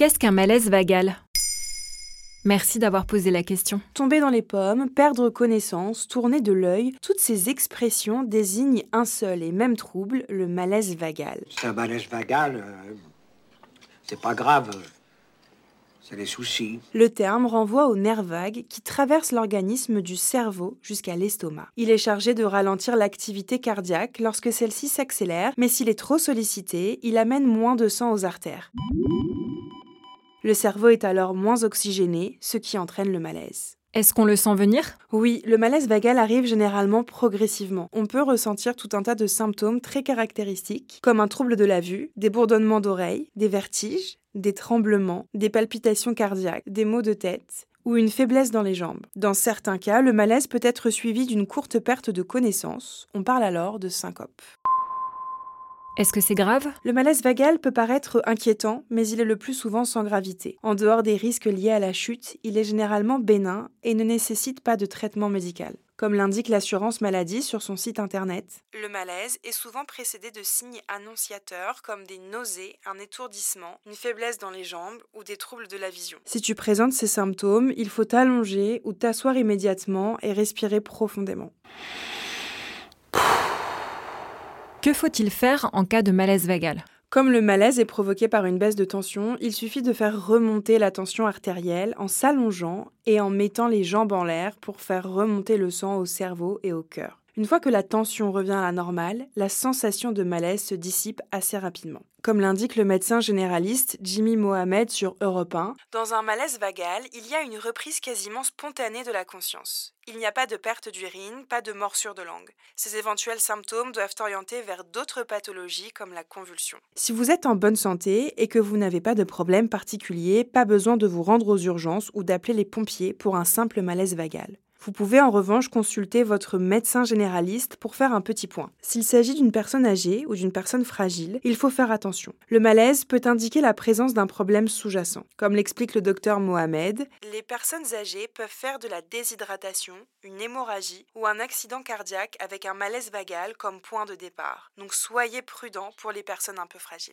Qu'est-ce qu'un malaise vagal? Merci d'avoir posé la question. Tomber dans les pommes, perdre connaissance, tourner de l'œil, toutes ces expressions désignent un seul et même trouble, le malaise vagal. C'est un malaise vagal, euh, c'est pas grave. C'est des soucis. Le terme renvoie aux nerfs vagues qui traversent l'organisme du cerveau jusqu'à l'estomac. Il est chargé de ralentir l'activité cardiaque lorsque celle-ci s'accélère, mais s'il est trop sollicité, il amène moins de sang aux artères. Le cerveau est alors moins oxygéné, ce qui entraîne le malaise. Est-ce qu'on le sent venir? Oui, le malaise vagal arrive généralement progressivement. On peut ressentir tout un tas de symptômes très caractéristiques, comme un trouble de la vue, des bourdonnements d'oreilles, des vertiges, des tremblements, des palpitations cardiaques, des maux de tête ou une faiblesse dans les jambes. Dans certains cas, le malaise peut être suivi d'une courte perte de connaissance. On parle alors de syncope. Est-ce que c'est grave? Le malaise vagal peut paraître inquiétant, mais il est le plus souvent sans gravité. En dehors des risques liés à la chute, il est généralement bénin et ne nécessite pas de traitement médical. Comme l'indique l'assurance maladie sur son site internet, le malaise est souvent précédé de signes annonciateurs comme des nausées, un étourdissement, une faiblesse dans les jambes ou des troubles de la vision. Si tu présentes ces symptômes, il faut t'allonger ou t'asseoir immédiatement et respirer profondément. Que faut-il faire en cas de malaise vagal? Comme le malaise est provoqué par une baisse de tension, il suffit de faire remonter la tension artérielle en s'allongeant et en mettant les jambes en l'air pour faire remonter le sang au cerveau et au cœur. Une fois que la tension revient à la normale, la sensation de malaise se dissipe assez rapidement. Comme l'indique le médecin généraliste Jimmy Mohamed sur Europe 1, dans un malaise vagal, il y a une reprise quasiment spontanée de la conscience. Il n'y a pas de perte d'urine, pas de morsure de langue. Ces éventuels symptômes doivent orienter vers d'autres pathologies comme la convulsion. Si vous êtes en bonne santé et que vous n'avez pas de problème particulier, pas besoin de vous rendre aux urgences ou d'appeler les pompiers pour un simple malaise vagal. Vous pouvez en revanche consulter votre médecin généraliste pour faire un petit point. S'il s'agit d'une personne âgée ou d'une personne fragile, il faut faire attention. Le malaise peut indiquer la présence d'un problème sous-jacent. Comme l'explique le docteur Mohamed, les personnes âgées peuvent faire de la déshydratation, une hémorragie ou un accident cardiaque avec un malaise vagal comme point de départ. Donc soyez prudents pour les personnes un peu fragiles.